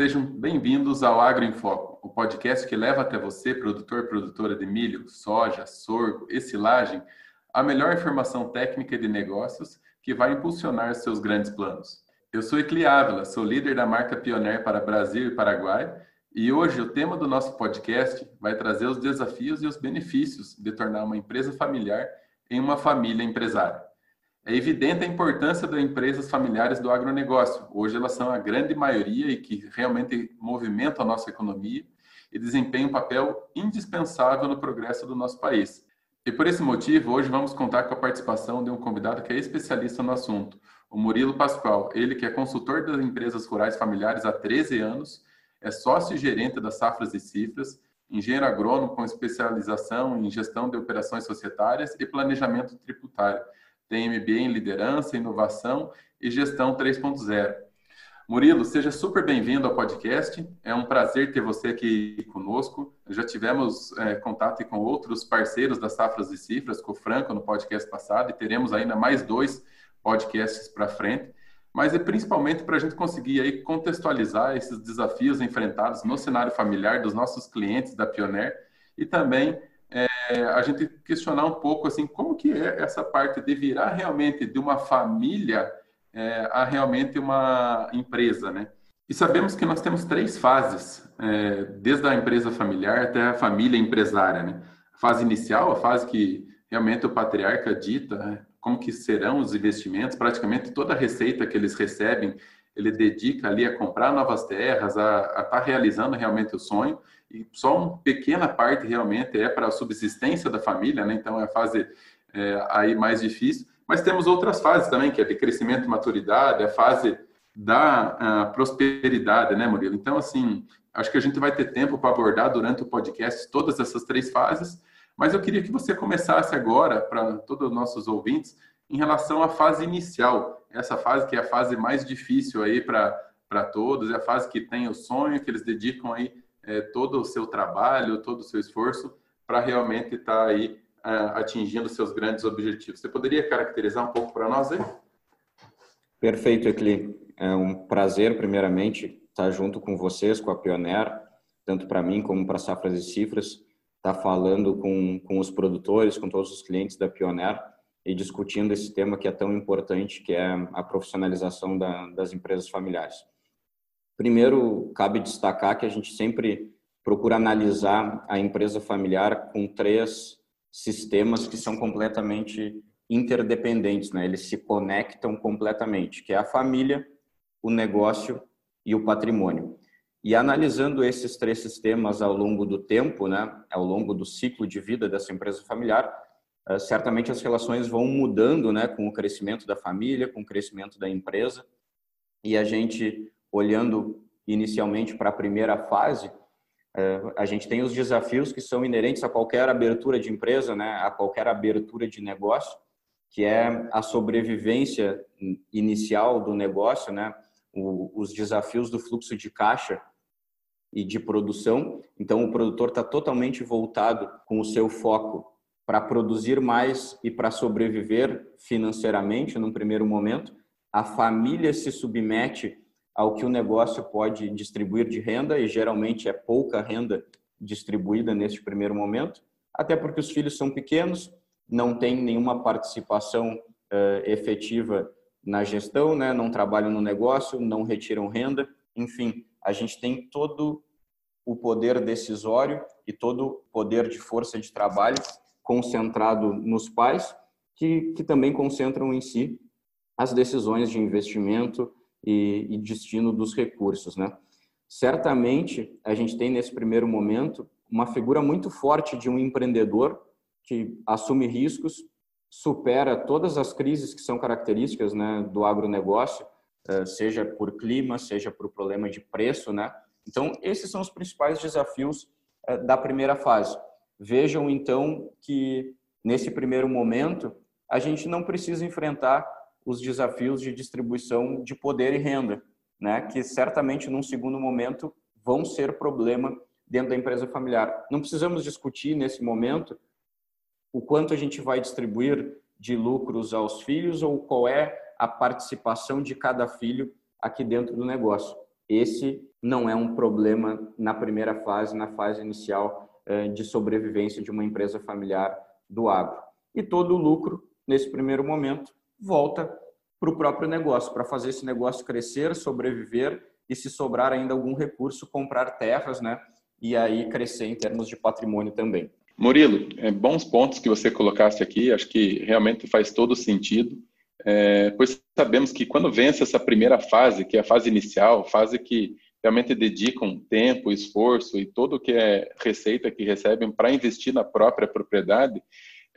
Sejam bem-vindos ao Agro em Foco, o podcast que leva até você, produtor e produtora de milho, soja, sorgo e silagem, a melhor informação técnica de negócios que vai impulsionar seus grandes planos. Eu sou Ecli Ávila, sou líder da marca Pioneer para Brasil e Paraguai, e hoje o tema do nosso podcast vai trazer os desafios e os benefícios de tornar uma empresa familiar em uma família empresária. É evidente a importância das empresas familiares do agronegócio. Hoje elas são a grande maioria e que realmente movimentam a nossa economia e desempenham um papel indispensável no progresso do nosso país. E por esse motivo, hoje vamos contar com a participação de um convidado que é especialista no assunto, o Murilo Pascoal. Ele que é consultor das empresas rurais familiares há 13 anos, é sócio e gerente das Safras e Cifras, engenheiro agrônomo com especialização em gestão de operações societárias e planejamento tributário tem MBA em liderança, inovação e gestão 3.0. Murilo, seja super bem-vindo ao podcast. É um prazer ter você aqui conosco. Já tivemos é, contato com outros parceiros das Safras e Cifras, com o Franco no podcast passado, e teremos ainda mais dois podcasts para frente. Mas é principalmente para a gente conseguir aí contextualizar esses desafios enfrentados no cenário familiar dos nossos clientes da Pioneer e também é, a gente questionar um pouco assim como que é essa parte de virar realmente de uma família é, a realmente uma empresa, né? E sabemos que nós temos três fases, é, desde a empresa familiar até a família empresária, né? A fase inicial, a fase que realmente o patriarca dita né? como que serão os investimentos, praticamente toda a receita que eles recebem, ele dedica ali a comprar novas terras, a estar tá realizando realmente o sonho, e só uma pequena parte realmente é para a subsistência da família, né? então é a fase é, aí mais difícil. Mas temos outras fases também, que é de crescimento e maturidade, a fase da prosperidade, né, Murilo? Então, assim, acho que a gente vai ter tempo para abordar durante o podcast todas essas três fases, mas eu queria que você começasse agora, para todos os nossos ouvintes, em relação à fase inicial, essa fase que é a fase mais difícil aí para todos, é a fase que tem o sonho, que eles dedicam aí é, todo o seu trabalho, todo o seu esforço para realmente estar tá aí é, atingindo seus grandes objetivos. Você poderia caracterizar um pouco para nós aí? Perfeito, Ecli. É um prazer, primeiramente, estar junto com vocês, com a Pioneer, tanto para mim como para Safras e Cifras, estar tá falando com, com os produtores, com todos os clientes da Pioneer e discutindo esse tema que é tão importante, que é a profissionalização da, das empresas familiares. Primeiro, cabe destacar que a gente sempre procura analisar a empresa familiar com três sistemas que são completamente interdependentes, né? Eles se conectam completamente, que é a família, o negócio e o patrimônio. E analisando esses três sistemas ao longo do tempo, né, ao longo do ciclo de vida dessa empresa familiar, eh, certamente as relações vão mudando, né, com o crescimento da família, com o crescimento da empresa, e a gente olhando inicialmente para a primeira fase, é, a gente tem os desafios que são inerentes a qualquer abertura de empresa, né, a qualquer abertura de negócio, que é a sobrevivência inicial do negócio, né, os desafios do fluxo de caixa e de produção. Então, o produtor está totalmente voltado com o seu foco para produzir mais e para sobreviver financeiramente num primeiro momento. A família se submete ao que o negócio pode distribuir de renda, e geralmente é pouca renda distribuída neste primeiro momento, até porque os filhos são pequenos, não têm nenhuma participação uh, efetiva na gestão, né? não trabalham no negócio, não retiram renda, enfim, a gente tem todo o poder decisório e todo o poder de força de trabalho concentrado nos pais, que, que também concentram em si as decisões de investimento, e, e destino dos recursos, né? Certamente, a gente tem nesse primeiro momento uma figura muito forte de um empreendedor que assume riscos, supera todas as crises que são características né, do agronegócio, eh, seja por clima, seja por problema de preço, né? Então, esses são os principais desafios eh, da primeira fase. Vejam, então, que nesse primeiro momento, a gente não precisa enfrentar os desafios de distribuição de poder e renda, né, que certamente num segundo momento vão ser problema dentro da empresa familiar. Não precisamos discutir nesse momento o quanto a gente vai distribuir de lucros aos filhos ou qual é a participação de cada filho aqui dentro do negócio. Esse não é um problema na primeira fase, na fase inicial eh, de sobrevivência de uma empresa familiar do agro. E todo o lucro, nesse primeiro momento, volta para o próprio negócio, para fazer esse negócio crescer, sobreviver e, se sobrar ainda algum recurso, comprar terras, né? E aí crescer em termos de patrimônio também. Murilo, é, bons pontos que você colocaste aqui, acho que realmente faz todo sentido, é, pois sabemos que quando vence essa primeira fase, que é a fase inicial, fase que realmente dedicam tempo, esforço e todo o que é receita que recebem para investir na própria propriedade,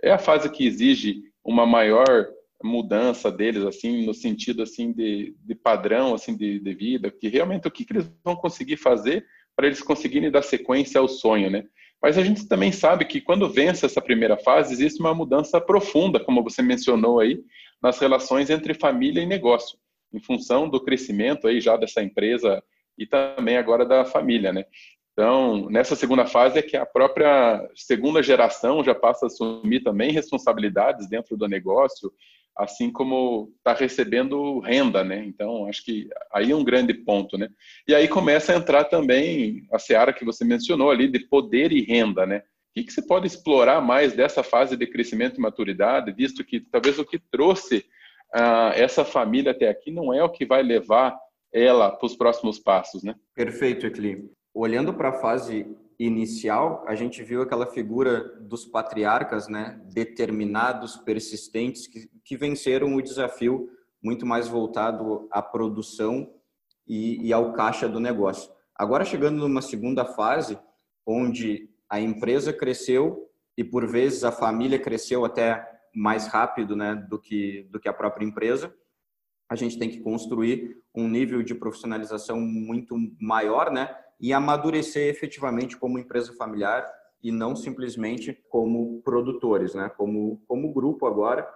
é a fase que exige uma maior mudança deles, assim, no sentido assim de, de padrão assim de, de, vida, que realmente o que, que eles vão conseguir fazer para eles conseguirem dar sequência ao sonho, né? Mas a gente também sabe que quando vence essa primeira fase, existe uma mudança profunda, como você mencionou aí, nas relações entre família e negócio, em função do crescimento aí já dessa empresa e também agora da família, né? Então, nessa segunda fase é que a própria segunda geração já passa a assumir também responsabilidades dentro do negócio, assim como está recebendo renda, né? Então, acho que aí é um grande ponto, né? E aí começa a entrar também a seara que você mencionou ali de poder e renda, né? O que, que você pode explorar mais dessa fase de crescimento e maturidade, visto que talvez o que trouxe ah, essa família até aqui não é o que vai levar ela para os próximos passos, né? Perfeito, Ecli. Olhando para a fase inicial, a gente viu aquela figura dos patriarcas, né, determinados, persistentes, que, que venceram o desafio muito mais voltado à produção e, e ao caixa do negócio. Agora chegando numa segunda fase, onde a empresa cresceu e por vezes a família cresceu até mais rápido, né, do que do que a própria empresa, a gente tem que construir um nível de profissionalização muito maior, né? E amadurecer efetivamente como empresa familiar e não simplesmente como produtores, né? Como, como grupo agora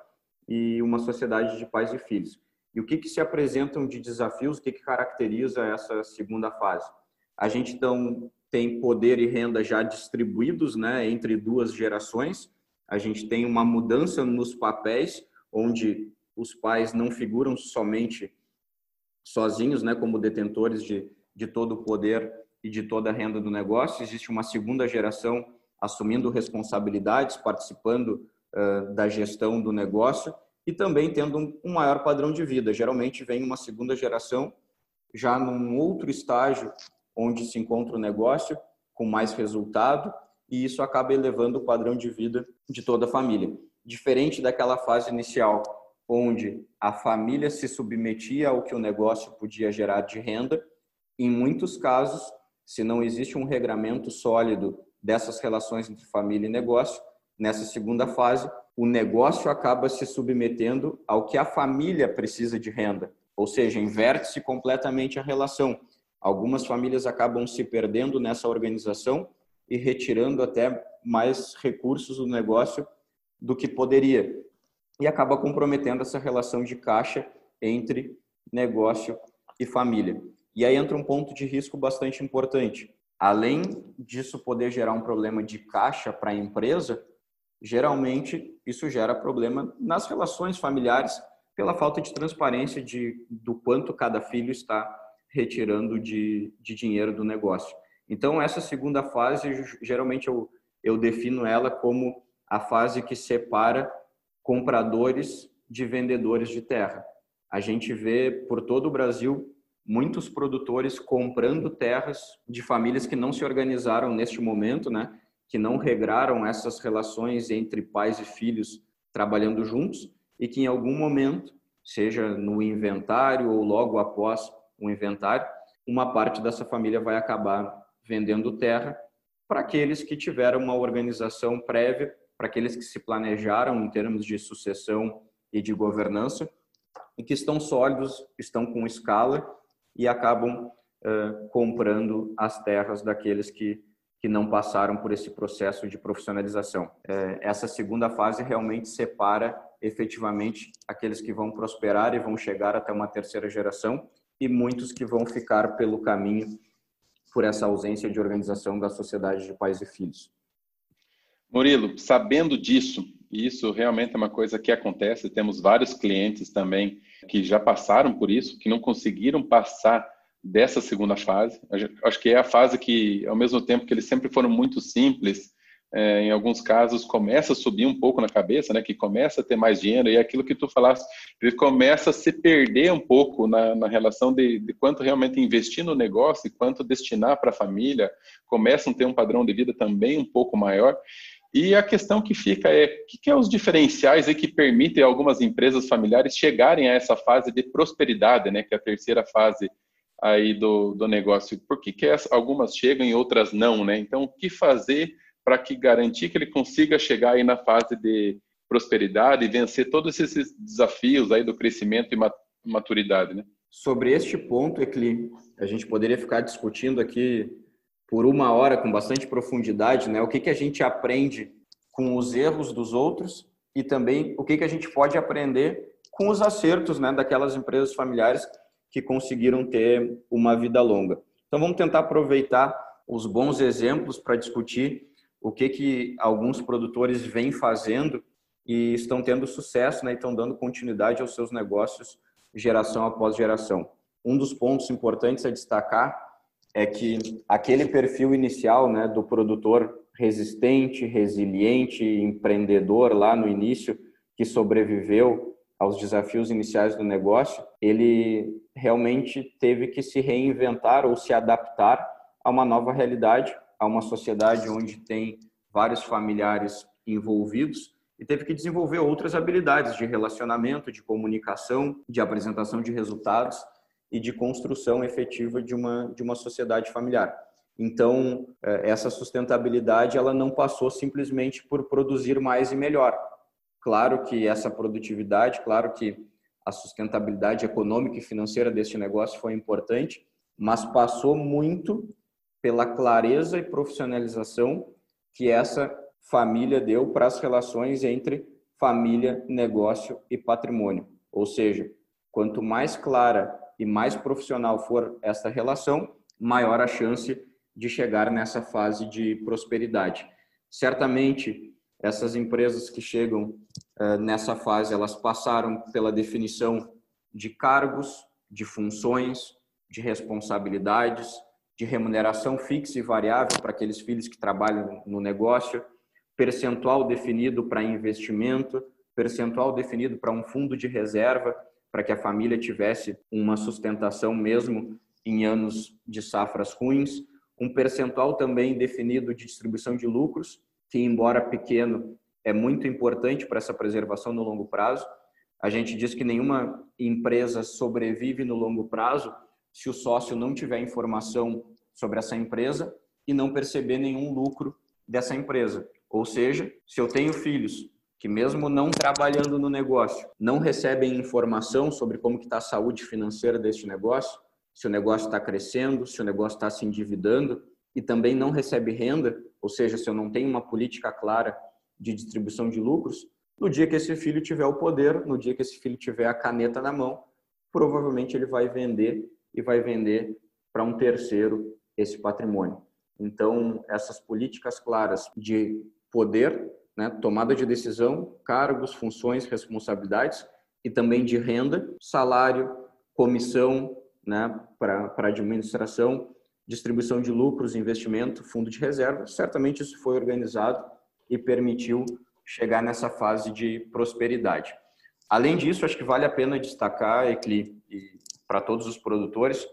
e uma sociedade de pais e filhos. E o que, que se apresentam de desafios, o que, que caracteriza essa segunda fase? A gente então tem poder e renda já distribuídos né, entre duas gerações, a gente tem uma mudança nos papéis, onde os pais não figuram somente sozinhos, né, como detentores de, de todo o poder e de toda a renda do negócio. Existe uma segunda geração assumindo responsabilidades, participando uh, da gestão do negócio e também tendo um, um maior padrão de vida. Geralmente vem uma segunda geração já num outro estágio onde se encontra o negócio com mais resultado e isso acaba elevando o padrão de vida de toda a família. Diferente daquela fase inicial onde a família se submetia ao que o negócio podia gerar de renda. Em muitos casos, se não existe um regramento sólido dessas relações entre família e negócio, nessa segunda fase, o negócio acaba se submetendo ao que a família precisa de renda, ou seja, inverte-se completamente a relação. Algumas famílias acabam se perdendo nessa organização e retirando até mais recursos do negócio do que poderia e acaba comprometendo essa relação de caixa entre negócio e família. E aí entra um ponto de risco bastante importante. Além disso poder gerar um problema de caixa para a empresa, geralmente isso gera problema nas relações familiares pela falta de transparência de, do quanto cada filho está retirando de, de dinheiro do negócio. Então, essa segunda fase, geralmente eu, eu defino ela como a fase que separa compradores de vendedores de terra. A gente vê por todo o Brasil muitos produtores comprando terras de famílias que não se organizaram neste momento, né? Que não regraram essas relações entre pais e filhos trabalhando juntos e que em algum momento, seja no inventário ou logo após o inventário, uma parte dessa família vai acabar vendendo terra para aqueles que tiveram uma organização prévia para aqueles que se planejaram em termos de sucessão e de governança e que estão sólidos, estão com escala e acabam uh, comprando as terras daqueles que, que não passaram por esse processo de profissionalização. Uh, essa segunda fase realmente separa efetivamente aqueles que vão prosperar e vão chegar até uma terceira geração e muitos que vão ficar pelo caminho por essa ausência de organização da sociedade de pais e filhos. Murilo, sabendo disso, isso realmente é uma coisa que acontece, temos vários clientes também que já passaram por isso, que não conseguiram passar dessa segunda fase. Acho que é a fase que, ao mesmo tempo que eles sempre foram muito simples, é, em alguns casos começa a subir um pouco na cabeça, né? Que começa a ter mais dinheiro e é aquilo que tu falaste, ele começa a se perder um pouco na, na relação de, de quanto realmente investir no negócio e quanto destinar para a família, começam a ter um padrão de vida também um pouco maior. E a questão que fica é, o que, que é os diferenciais que permitem algumas empresas familiares chegarem a essa fase de prosperidade, né? Que é a terceira fase aí do, do negócio. Por que, que algumas chegam e outras não, né? Então, o que fazer para que garantir que ele consiga chegar aí na fase de prosperidade e vencer todos esses desafios aí do crescimento e maturidade, né? Sobre este ponto, Ecli, a gente poderia ficar discutindo aqui por uma hora com bastante profundidade, né? O que que a gente aprende com os erros dos outros e também o que que a gente pode aprender com os acertos, né, daquelas empresas familiares que conseguiram ter uma vida longa. Então vamos tentar aproveitar os bons exemplos para discutir o que, que alguns produtores vêm fazendo e estão tendo sucesso, né, e estão dando continuidade aos seus negócios geração após geração. Um dos pontos importantes a destacar é que aquele perfil inicial né, do produtor resistente, resiliente, empreendedor lá no início, que sobreviveu aos desafios iniciais do negócio, ele realmente teve que se reinventar ou se adaptar a uma nova realidade a uma sociedade onde tem vários familiares envolvidos e teve que desenvolver outras habilidades de relacionamento, de comunicação, de apresentação de resultados e de construção efetiva de uma de uma sociedade familiar. Então, é, essa sustentabilidade ela não passou simplesmente por produzir mais e melhor. Claro que essa produtividade, claro que a sustentabilidade econômica e financeira deste negócio foi importante, mas passou muito pela clareza e profissionalização que essa família deu para as relações entre família, negócio e patrimônio. Ou seja, quanto mais clara e mais profissional for essa relação, maior a chance de chegar nessa fase de prosperidade. Certamente, essas empresas que chegam uh, nessa fase, elas passaram pela definição de cargos, de funções, de responsabilidades, de remuneração fixa e variável para aqueles filhos que trabalham no negócio, percentual definido para investimento, percentual definido para um fundo de reserva, para que a família tivesse uma sustentação mesmo em anos de safras ruins, um percentual também definido de distribuição de lucros, que embora pequeno, é muito importante para essa preservação no longo prazo. A gente diz que nenhuma empresa sobrevive no longo prazo se o sócio não tiver informação sobre essa empresa e não perceber nenhum lucro dessa empresa. Ou seja, se eu tenho filhos que mesmo não trabalhando no negócio, não recebem informação sobre como está a saúde financeira deste negócio, se o negócio está crescendo, se o negócio está se endividando e também não recebe renda, ou seja, se eu não tenho uma política clara de distribuição de lucros, no dia que esse filho tiver o poder, no dia que esse filho tiver a caneta na mão, provavelmente ele vai vender e vai vender para um terceiro esse patrimônio. Então, essas políticas claras de poder, né, tomada de decisão, cargos, funções, responsabilidades e também de renda, salário, comissão né, para administração, distribuição de lucros, investimento, fundo de reserva. Certamente isso foi organizado e permitiu chegar nessa fase de prosperidade. Além disso, acho que vale a pena destacar, Ecli, para todos os produtores,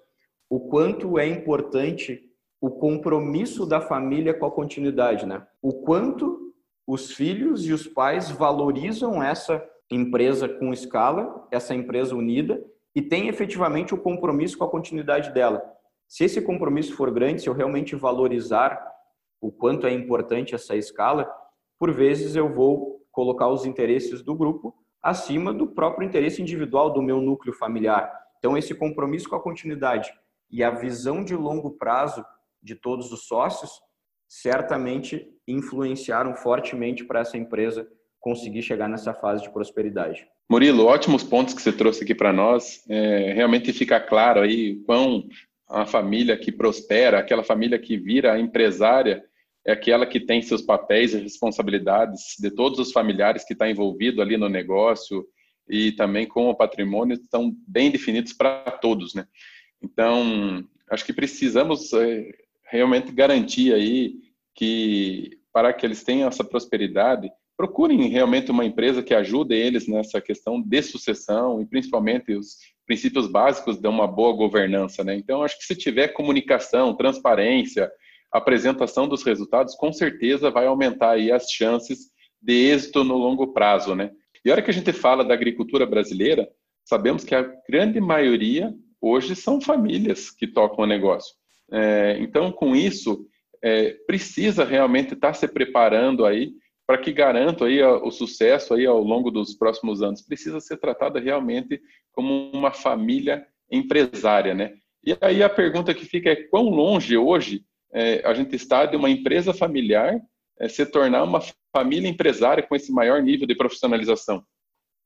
o quanto é importante o compromisso da família com a continuidade, né? O quanto os filhos e os pais valorizam essa empresa com escala, essa empresa unida e tem efetivamente o compromisso com a continuidade dela. Se esse compromisso for grande, se eu realmente valorizar o quanto é importante essa escala, por vezes eu vou colocar os interesses do grupo acima do próprio interesse individual do meu núcleo familiar. Então, esse compromisso com a continuidade e a visão de longo prazo de todos os sócios certamente influenciaram fortemente para essa empresa conseguir chegar nessa fase de prosperidade. Murilo, ótimos pontos que você trouxe aqui para nós. É, realmente fica claro aí quão a família que prospera, aquela família que vira empresária, é aquela que tem seus papéis e responsabilidades de todos os familiares que estão tá envolvidos ali no negócio, e também com o patrimônio estão bem definidos para todos, né? Então, acho que precisamos é, realmente garantir aí que para que eles tenham essa prosperidade, procurem realmente uma empresa que ajude eles nessa questão de sucessão e principalmente os princípios básicos de uma boa governança, né? Então, acho que se tiver comunicação, transparência, apresentação dos resultados, com certeza vai aumentar aí as chances de êxito no longo prazo, né? E a hora que a gente fala da agricultura brasileira, sabemos que a grande maioria hoje são famílias que tocam o negócio. É, então, com isso, é, precisa realmente estar se preparando aí para que garanta aí o sucesso aí ao longo dos próximos anos. Precisa ser tratada realmente como uma família empresária, né? E aí a pergunta que fica é quão longe hoje é, a gente está de uma empresa familiar é, se tornar uma família empresária com esse maior nível de profissionalização?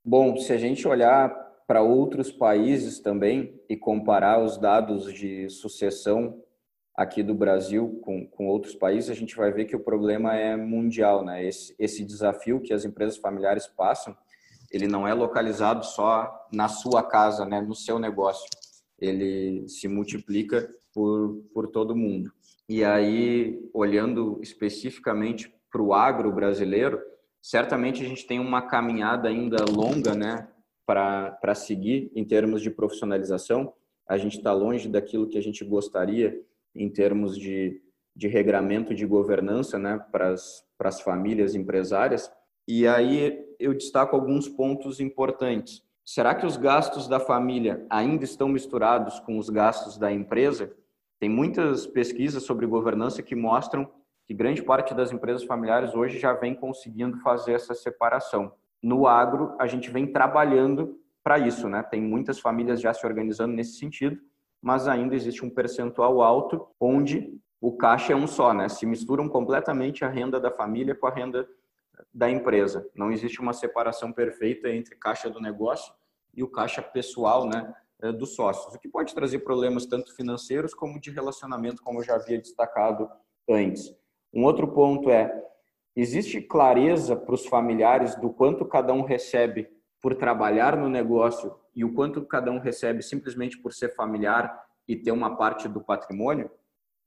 Bom, se a gente olhar para outros países também e comparar os dados de sucessão aqui do Brasil com, com outros países, a gente vai ver que o problema é mundial, né? Esse, esse desafio que as empresas familiares passam, ele não é localizado só na sua casa, né? No seu negócio. Ele se multiplica por, por todo mundo. E aí, olhando especificamente para o agro brasileiro, certamente a gente tem uma caminhada ainda longa, né? Para seguir em termos de profissionalização. A gente está longe daquilo que a gente gostaria em termos de, de regramento de governança né, para as famílias empresárias. E aí eu destaco alguns pontos importantes. Será que os gastos da família ainda estão misturados com os gastos da empresa? Tem muitas pesquisas sobre governança que mostram que grande parte das empresas familiares hoje já vem conseguindo fazer essa separação. No agro, a gente vem trabalhando para isso, né? Tem muitas famílias já se organizando nesse sentido mas ainda existe um percentual alto onde o caixa é um só, né? Se misturam completamente a renda da família com a renda da empresa. Não existe uma separação perfeita entre caixa do negócio e o caixa pessoal, né, eh, dos sócios, o que pode trazer problemas tanto financeiros como de relacionamento, como eu já havia destacado antes. Um outro ponto é existe clareza para os familiares do quanto cada um recebe por trabalhar no negócio e o quanto cada um recebe simplesmente por ser familiar e ter uma parte do patrimônio,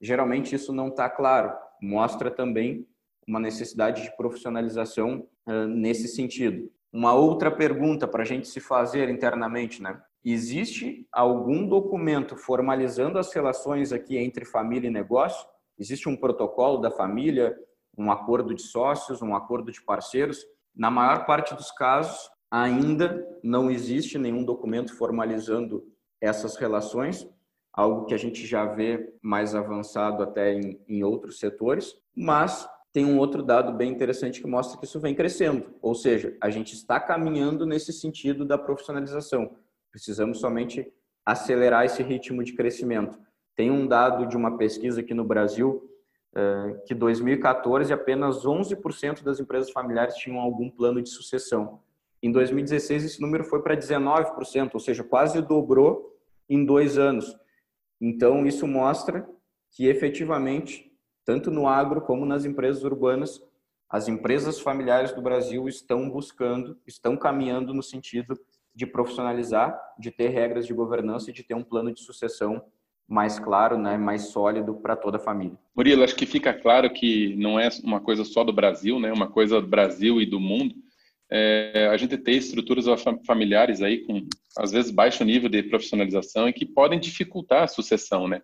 geralmente isso não está claro. Mostra também uma necessidade de profissionalização uh, nesse sentido. Uma outra pergunta para a gente se fazer internamente, né? Existe algum documento formalizando as relações aqui entre família e negócio? Existe um protocolo da família, um acordo de sócios, um acordo de parceiros? Na maior parte dos casos, Ainda não existe nenhum documento formalizando essas relações, algo que a gente já vê mais avançado até em, em outros setores, mas tem um outro dado bem interessante que mostra que isso vem crescendo, ou seja, a gente está caminhando nesse sentido da profissionalização. Precisamos somente acelerar esse ritmo de crescimento. Tem um dado de uma pesquisa aqui no Brasil eh, que 2014 apenas 11% das empresas familiares tinham algum plano de sucessão. Em 2016, esse número foi para 19%, ou seja, quase dobrou em dois anos. Então, isso mostra que efetivamente, tanto no agro como nas empresas urbanas, as empresas familiares do Brasil estão buscando, estão caminhando no sentido de profissionalizar, de ter regras de governança e de ter um plano de sucessão mais claro, né, mais sólido para toda a família. Murilo, acho que fica claro que não é uma coisa só do Brasil, né, uma coisa do Brasil e do mundo é, a gente ter estruturas familiares aí com, às vezes, baixo nível de profissionalização e que podem dificultar a sucessão, né?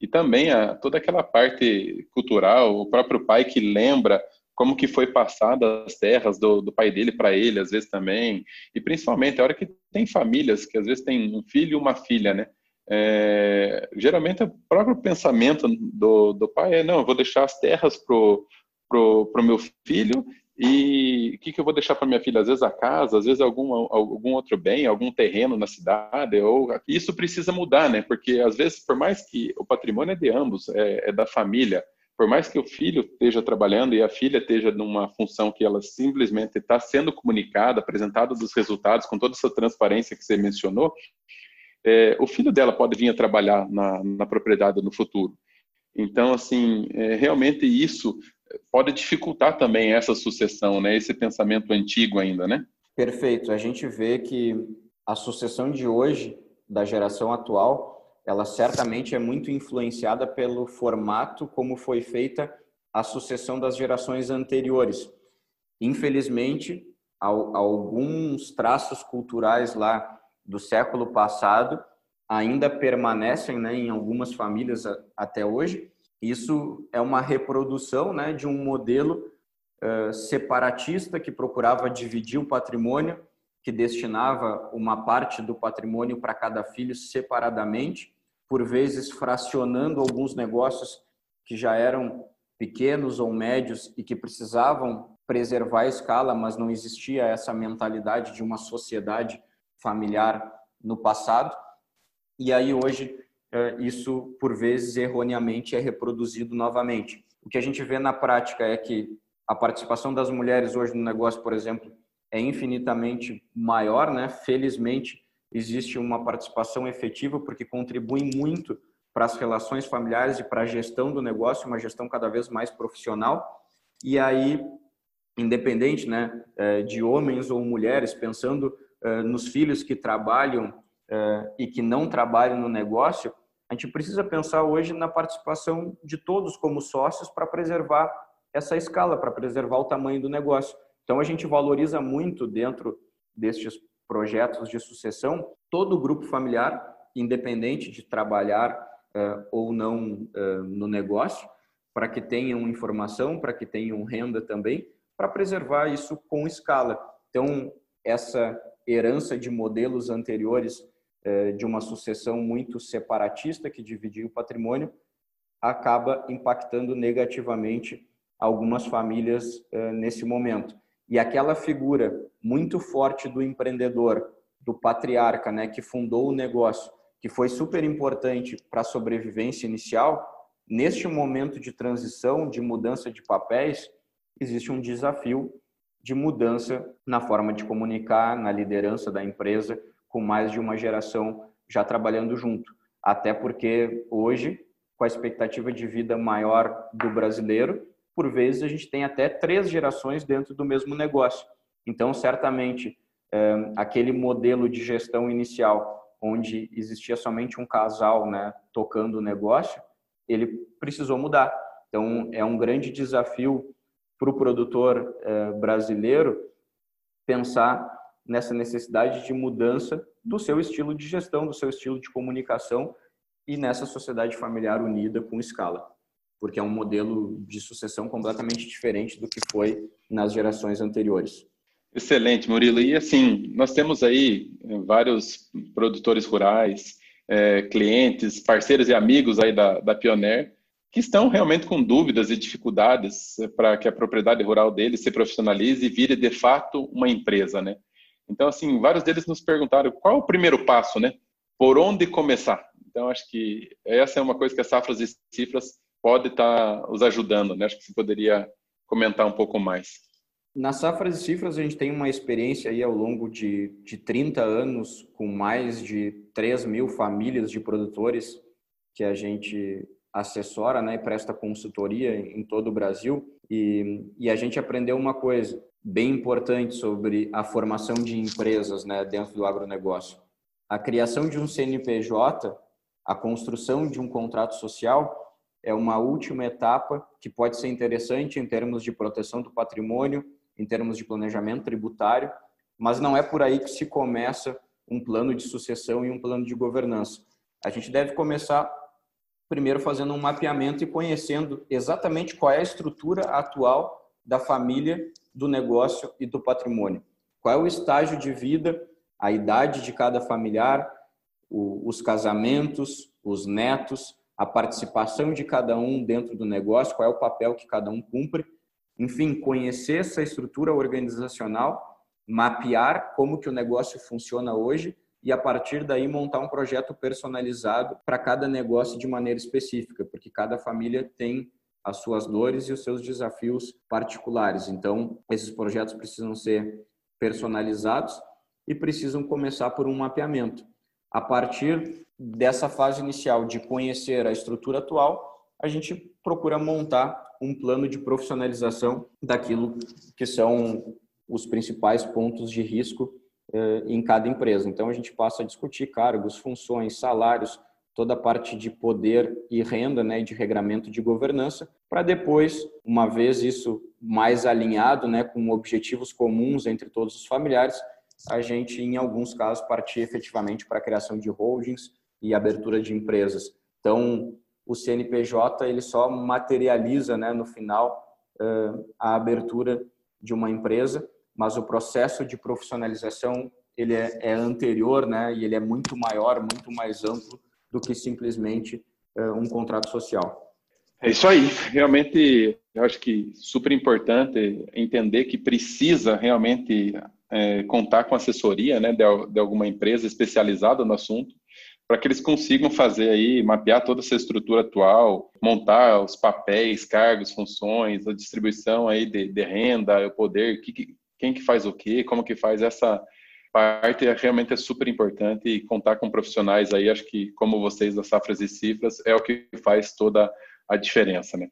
E também a, toda aquela parte cultural, o próprio pai que lembra como que foi passada as terras do, do pai dele para ele, às vezes também, e principalmente a hora que tem famílias que às vezes tem um filho e uma filha, né? É, geralmente o próprio pensamento do, do pai é não, eu vou deixar as terras pro pro, pro meu filho e o que, que eu vou deixar para minha filha? Às vezes a casa, às vezes algum, algum outro bem, algum terreno na cidade. Ou isso precisa mudar, né? Porque às vezes, por mais que o patrimônio é de ambos, é, é da família, por mais que o filho esteja trabalhando e a filha esteja numa função que ela simplesmente está sendo comunicada, apresentada dos resultados com toda essa transparência que você mencionou, é, o filho dela pode vir a trabalhar na, na propriedade no futuro. Então, assim, é, realmente isso pode dificultar também essa sucessão, né? Esse pensamento antigo ainda, né? Perfeito. A gente vê que a sucessão de hoje, da geração atual, ela certamente é muito influenciada pelo formato como foi feita a sucessão das gerações anteriores. Infelizmente, alguns traços culturais lá do século passado ainda permanecem né, em algumas famílias até hoje. Isso é uma reprodução né, de um modelo uh, separatista que procurava dividir o patrimônio, que destinava uma parte do patrimônio para cada filho separadamente, por vezes fracionando alguns negócios que já eram pequenos ou médios e que precisavam preservar a escala, mas não existia essa mentalidade de uma sociedade familiar no passado. E aí hoje isso por vezes erroneamente é reproduzido novamente. O que a gente vê na prática é que a participação das mulheres hoje no negócio, por exemplo, é infinitamente maior, né? Felizmente existe uma participação efetiva porque contribui muito para as relações familiares e para a gestão do negócio, uma gestão cada vez mais profissional. E aí independente né, é, de homens ou mulheres, pensando é, nos filhos que trabalham é, e que não trabalham no negócio, a gente precisa pensar hoje na participação de todos como sócios para preservar essa escala, para preservar o tamanho do negócio. Então, a gente valoriza muito dentro destes projetos de sucessão todo o grupo familiar, independente de trabalhar ou não no negócio, para que tenham informação, para que tenham renda também, para preservar isso com escala. Então, essa herança de modelos anteriores de uma sucessão muito separatista que dividia o patrimônio acaba impactando negativamente algumas famílias eh, nesse momento. E aquela figura muito forte do empreendedor, do patriarca, né, que fundou o negócio, que foi super importante para a sobrevivência inicial, neste momento de transição, de mudança de papéis, existe um desafio de mudança na forma de comunicar, na liderança da empresa, com mais de uma geração já trabalhando junto. Até porque hoje, com a expectativa de vida maior do brasileiro, por vezes a gente tem até três gerações dentro do mesmo negócio. Então, certamente, é, aquele modelo de gestão inicial, onde existia somente um casal né, tocando o negócio, ele precisou mudar. Então, é um grande desafio para o produtor eh, brasileiro pensar nessa necessidade de mudança do seu estilo de gestão, do seu estilo de comunicação e nessa sociedade familiar unida com escala, porque é um modelo de sucessão completamente diferente do que foi nas gerações anteriores. Excelente, Murilo. E assim, nós temos aí eh, vários produtores rurais, é, clientes, parceiros e amigos aí da, da Pioneer, que estão realmente com dúvidas e dificuldades eh, para que a propriedade rural deles se profissionalize e vire de fato uma empresa, né? Então, assim, vários deles nos perguntaram qual o primeiro passo, né? Por onde começar? Então, acho que essa é uma coisa que as safras e cifras pode estar os ajudando, né? Acho que você poderia comentar um pouco mais. Na Safras e Cifras, a gente tem uma experiência aí ao longo de, de 30 anos com mais de 3 mil famílias de produtores que a gente assessora né, e presta consultoria em todo o Brasil. E, e a gente aprendeu uma coisa bem importante sobre a formação de empresas né, dentro do agronegócio. A criação de um CNPJ, a construção de um contrato social, é uma última etapa que pode ser interessante em termos de proteção do patrimônio, em termos de planejamento tributário, mas não é por aí que se começa um plano de sucessão e um plano de governança. A gente deve começar primeiro fazendo um mapeamento e conhecendo exatamente qual é a estrutura atual da família, do negócio e do patrimônio. Qual é o estágio de vida, a idade de cada familiar, os casamentos, os netos, a participação de cada um dentro do negócio, qual é o papel que cada um cumpre. Enfim, conhecer essa estrutura organizacional, mapear como que o negócio funciona hoje e a partir daí montar um projeto personalizado para cada negócio de maneira específica, porque cada família tem as suas dores e os seus desafios particulares. Então, esses projetos precisam ser personalizados e precisam começar por um mapeamento. A partir dessa fase inicial de conhecer a estrutura atual, a gente procura montar um plano de profissionalização daquilo que são os principais pontos de risco eh, em cada empresa. Então, a gente passa a discutir cargos, funções, salários, toda a parte de poder e renda, né, de regramento de governança, para depois, uma vez isso mais alinhado, né, com objetivos comuns entre todos os familiares, a gente, em alguns casos, partir efetivamente para a criação de holdings e abertura de empresas. Então, o CNPJ ele só materializa, né, no final, a abertura de uma empresa, mas o processo de profissionalização ele é, é anterior, né, e ele é muito maior, muito mais amplo do que simplesmente um contrato social. É isso aí. Realmente, eu acho que super importante entender que precisa realmente é, contar com assessoria né, de, de, alguma empresa especializada no assunto, para que eles consigam fazer aí, mapear toda essa estrutura atual, montar os papéis, cargos, funções, a distribuição aí de, de renda, o poder, que, quem que faz o quê, como que faz essa parte é, realmente é super importante e contar com profissionais aí, acho que como vocês da Safras e Cifras, é o que faz toda a diferença, né?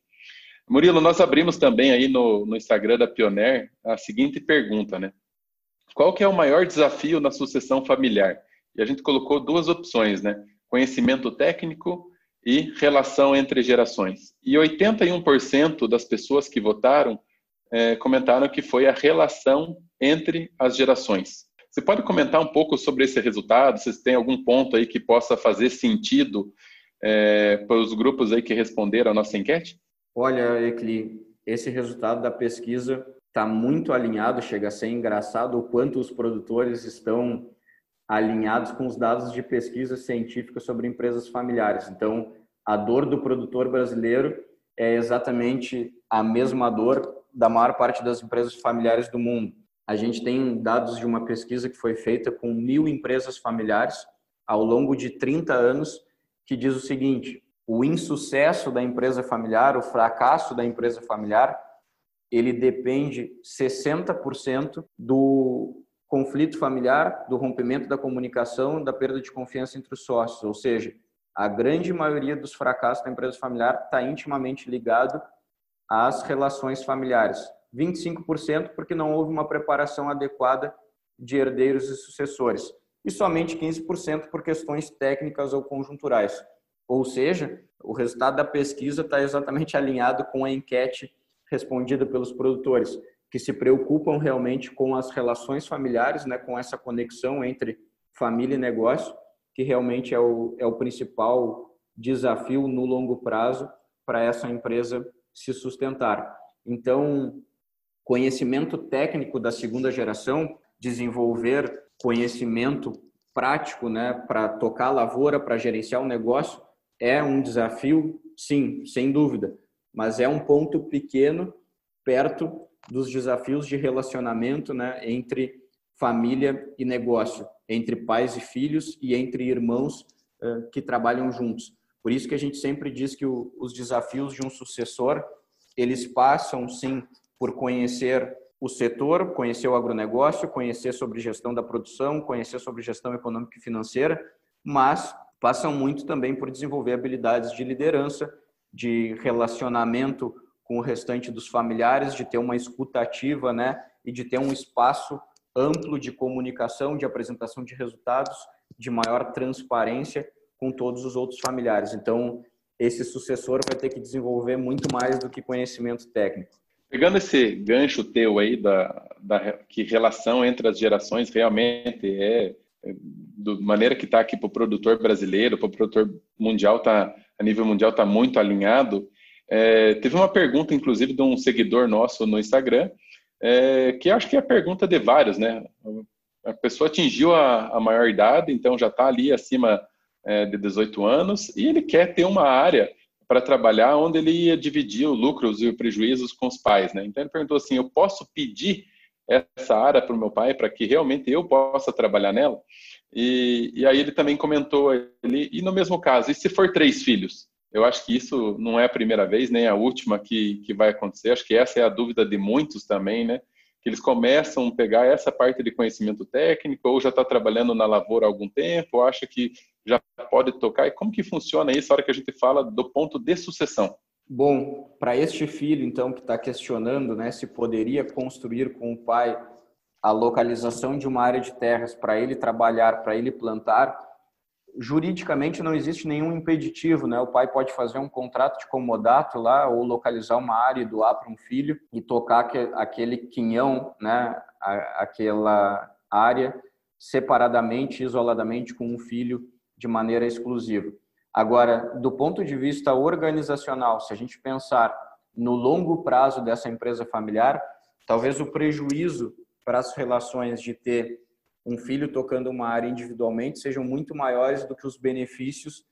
Murilo, nós abrimos também aí no, no Instagram da Pioneer a seguinte pergunta, né? Qual que é o maior desafio na sucessão familiar? E a gente colocou duas opções, né? Conhecimento técnico e relação entre gerações. E 81% das pessoas que votaram é, comentaram que foi a relação entre as gerações. Você pode comentar um pouco sobre esse resultado? Se tem algum ponto aí que possa fazer sentido é, para os grupos aí que responderam a nossa enquete? Olha, Ecli, esse resultado da pesquisa está muito alinhado, chega a ser engraçado o quanto os produtores estão alinhados com os dados de pesquisa científica sobre empresas familiares. Então, a dor do produtor brasileiro é exatamente a mesma dor da maior parte das empresas familiares do mundo. A gente tem dados de uma pesquisa que foi feita com mil empresas familiares ao longo de 30 anos, que diz o seguinte: o insucesso da empresa familiar, o fracasso da empresa familiar, ele depende 60% do conflito familiar, do rompimento da comunicação, da perda de confiança entre os sócios. Ou seja, a grande maioria dos fracassos da empresa familiar está intimamente ligado às relações familiares. 25% porque não houve uma preparação adequada de herdeiros e sucessores. E somente 15% por questões técnicas ou conjunturais. Ou seja, o resultado da pesquisa está exatamente alinhado com a enquete respondida pelos produtores que se preocupam realmente com as relações familiares, né, com essa conexão entre família e negócio, que realmente é o, é o principal desafio no longo prazo para essa empresa se sustentar. Então, conhecimento técnico da segunda geração, desenvolver conhecimento prático, né, para tocar a lavoura, para gerenciar o negócio, é um desafio, sim, sem dúvida, mas é um ponto pequeno perto dos desafios de relacionamento né, entre família e negócio, entre pais e filhos e entre irmãos uh, que trabalham juntos. Por isso que a gente sempre diz que o, os desafios de um sucessor, eles passam sim por conhecer o setor, conhecer o agronegócio, conhecer sobre gestão da produção, conhecer sobre gestão econômica e financeira, mas passam muito também por desenvolver habilidades de liderança, de relacionamento com o restante dos familiares, de ter uma escuta ativa, né, e de ter um espaço amplo de comunicação, de apresentação de resultados, de maior transparência com todos os outros familiares. Então, esse sucessor vai ter que desenvolver muito mais do que conhecimento técnico. Pegando esse gancho teu aí da, da que relação entre as gerações realmente é, é da maneira que está aqui para o produtor brasileiro, para o produtor mundial tá a nível mundial está muito alinhado. É, teve uma pergunta, inclusive, de um seguidor nosso no Instagram, é, que acho que é a pergunta de vários, né? A pessoa atingiu a, a maior idade, então já está ali acima é, de 18 anos, e ele quer ter uma área para trabalhar onde ele ia dividir os lucros e os prejuízos com os pais, né? Então ele perguntou assim: eu posso pedir essa área para o meu pai para que realmente eu possa trabalhar nela? E, e aí ele também comentou ele e no mesmo caso, e se for três filhos? Eu acho que isso não é a primeira vez, nem a última que, que vai acontecer. Acho que essa é a dúvida de muitos também, né? Que eles começam a pegar essa parte de conhecimento técnico, ou já está trabalhando na lavoura há algum tempo, acha que já pode tocar. E como que funciona isso a hora que a gente fala do ponto de sucessão? Bom, para este filho, então, que está questionando né, se poderia construir com o pai a localização de uma área de terras para ele trabalhar, para ele plantar, juridicamente não existe nenhum impeditivo, né? O pai pode fazer um contrato de comodato lá ou localizar uma área e doar para um filho e tocar aquele quinhão, né? Aquela área separadamente, isoladamente com um filho de maneira exclusiva. Agora, do ponto de vista organizacional, se a gente pensar no longo prazo dessa empresa familiar, talvez o prejuízo para as relações de ter um filho tocando uma área individualmente sejam muito maiores do que os benefícios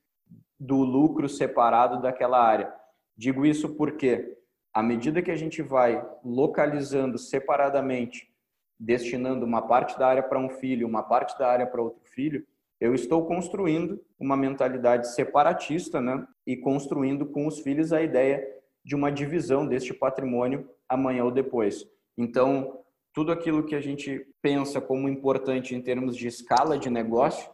do lucro separado daquela área. Digo isso porque, à medida que a gente vai localizando separadamente, destinando uma parte da área para um filho, uma parte da área para outro filho, eu estou construindo uma mentalidade separatista, né? E construindo com os filhos a ideia de uma divisão deste patrimônio amanhã ou depois. Então, tudo aquilo que a gente pensa como importante em termos de escala de negócio,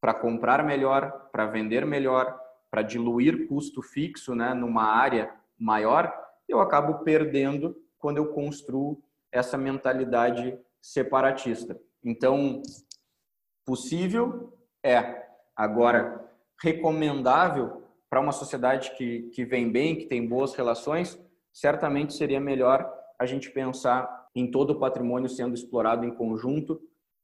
para comprar melhor, para vender melhor, para diluir custo fixo né, numa área maior, eu acabo perdendo quando eu construo essa mentalidade separatista. Então, possível é. Agora, recomendável para uma sociedade que, que vem bem, que tem boas relações, certamente seria melhor a gente pensar em todo o patrimônio sendo explorado em conjunto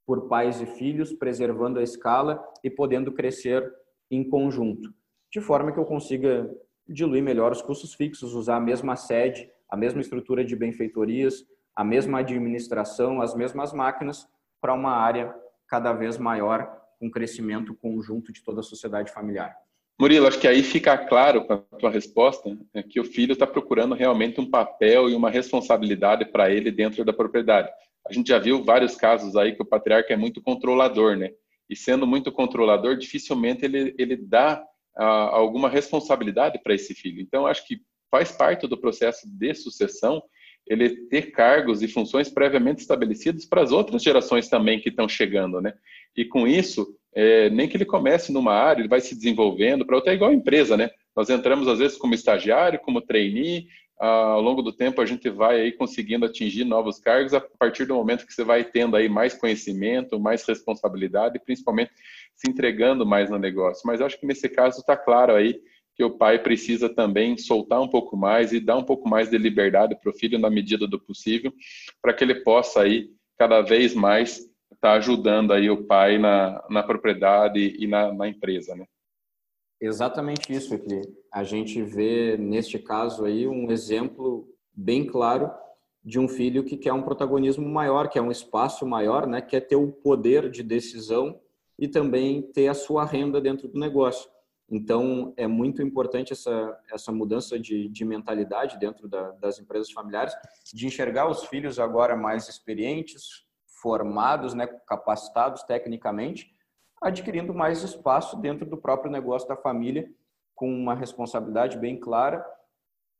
por pais e filhos, preservando a escala e podendo crescer em conjunto, de forma que eu consiga diluir melhor os custos fixos, usar a mesma sede, a mesma estrutura de benfeitorias, a mesma administração, as mesmas máquinas para uma área cada vez maior, com crescimento conjunto de toda a sociedade familiar. Murilo, acho que aí fica claro com a tua resposta é que o filho está procurando realmente um papel e uma responsabilidade para ele dentro da propriedade. A gente já viu vários casos aí que o patriarca é muito controlador, né? E sendo muito controlador, dificilmente ele, ele dá ah, alguma responsabilidade para esse filho. Então, acho que faz parte do processo de sucessão ele ter cargos e funções previamente estabelecidos para as outras gerações também que estão chegando, né? E com isso, é, nem que ele comece numa área, ele vai se desenvolvendo para outra é igual a empresa, né? Nós entramos às vezes como estagiário, como trainee, ao longo do tempo a gente vai aí conseguindo atingir novos cargos a partir do momento que você vai tendo aí mais conhecimento, mais responsabilidade e principalmente se entregando mais no negócio. Mas acho que nesse caso está claro aí que o pai precisa também soltar um pouco mais e dar um pouco mais de liberdade para o filho na medida do possível, para que ele possa aí cada vez mais estar tá ajudando aí o pai na, na propriedade e na, na empresa, né? Exatamente isso, aqui. A gente vê neste caso aí um exemplo bem claro de um filho que quer um protagonismo maior, que é um espaço maior, né? Quer ter o poder de decisão e também ter a sua renda dentro do negócio. Então, é muito importante essa, essa mudança de, de mentalidade dentro da, das empresas familiares, de enxergar os filhos agora mais experientes, formados, né, capacitados tecnicamente, adquirindo mais espaço dentro do próprio negócio da família, com uma responsabilidade bem clara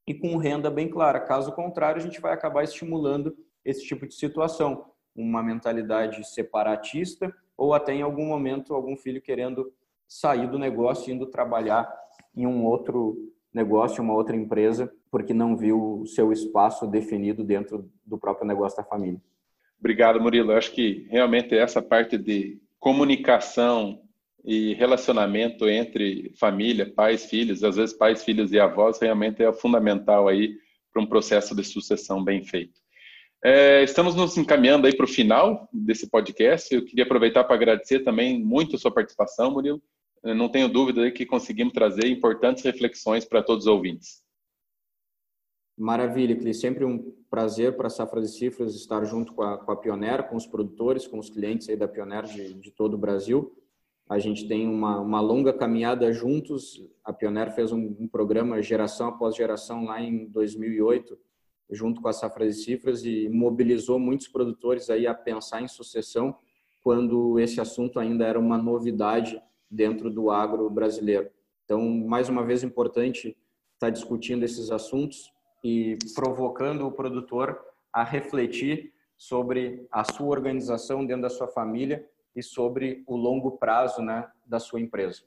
e com renda bem clara. Caso contrário, a gente vai acabar estimulando esse tipo de situação, uma mentalidade separatista ou até em algum momento algum filho querendo sair do negócio indo trabalhar em um outro negócio, uma outra empresa, porque não viu o seu espaço definido dentro do próprio negócio da família. Obrigado, Murilo. Eu acho que realmente essa parte de comunicação e relacionamento entre família, pais, filhos, às vezes pais, filhos e avós, realmente é fundamental aí para um processo de sucessão bem feito. É, estamos nos encaminhando aí para o final desse podcast. Eu queria aproveitar para agradecer também muito a sua participação, Murilo. Não tenho dúvida que conseguimos trazer importantes reflexões para todos os ouvintes. Maravilha, Cli. Sempre um prazer para a Safra de Cifras estar junto com a, com a Pioneer, com os produtores, com os clientes aí da Pioneer de, de todo o Brasil. A gente tem uma, uma longa caminhada juntos. A Pioneer fez um, um, programa geração após geração lá em 2008, junto com a Safra de Cifras, e mobilizou muitos produtores aí a pensar em sucessão quando esse assunto ainda era uma novidade dentro do agro brasileiro. Então, mais uma vez, importante estar discutindo esses assuntos e provocando o produtor a refletir sobre a sua organização dentro da sua família e sobre o longo prazo né, da sua empresa.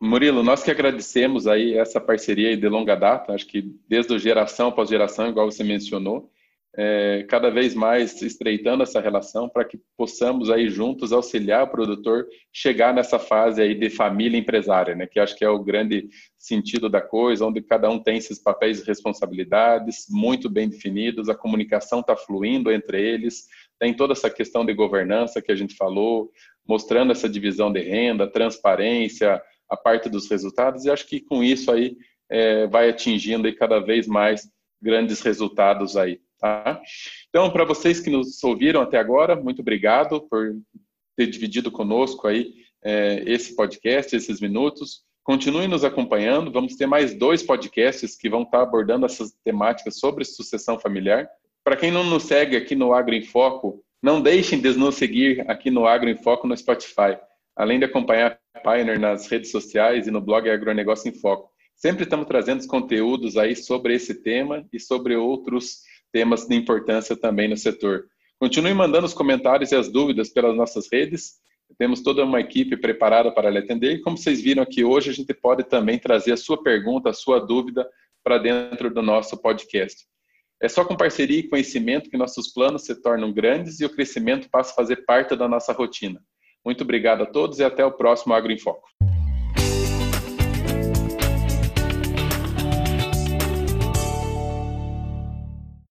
Murilo, nós que agradecemos aí essa parceria de longa data, acho que desde geração após geração, igual você mencionou, é, cada vez mais estreitando essa relação para que possamos aí juntos auxiliar o produtor chegar nessa fase aí de família empresária, né? Que acho que é o grande sentido da coisa, onde cada um tem esses papéis e responsabilidades muito bem definidos, a comunicação está fluindo entre eles, tem toda essa questão de governança que a gente falou, mostrando essa divisão de renda, transparência, a parte dos resultados, e acho que com isso aí é, vai atingindo aí cada vez mais grandes resultados aí. Tá? Então, para vocês que nos ouviram até agora, muito obrigado por ter dividido conosco aí é, esse podcast, esses minutos. Continue nos acompanhando, vamos ter mais dois podcasts que vão estar abordando essas temáticas sobre sucessão familiar. Para quem não nos segue aqui no Agro em Foco, não deixem de nos seguir aqui no Agro em Foco no Spotify, além de acompanhar a Pioneer nas redes sociais e no blog Agronegócio em Foco. Sempre estamos trazendo conteúdos aí sobre esse tema e sobre outros temas de importância também no setor. Continue mandando os comentários e as dúvidas pelas nossas redes. Temos toda uma equipe preparada para lhe atender. E como vocês viram aqui hoje, a gente pode também trazer a sua pergunta, a sua dúvida para dentro do nosso podcast. É só com parceria e conhecimento que nossos planos se tornam grandes e o crescimento passa a fazer parte da nossa rotina. Muito obrigado a todos e até o próximo Agro em Foco.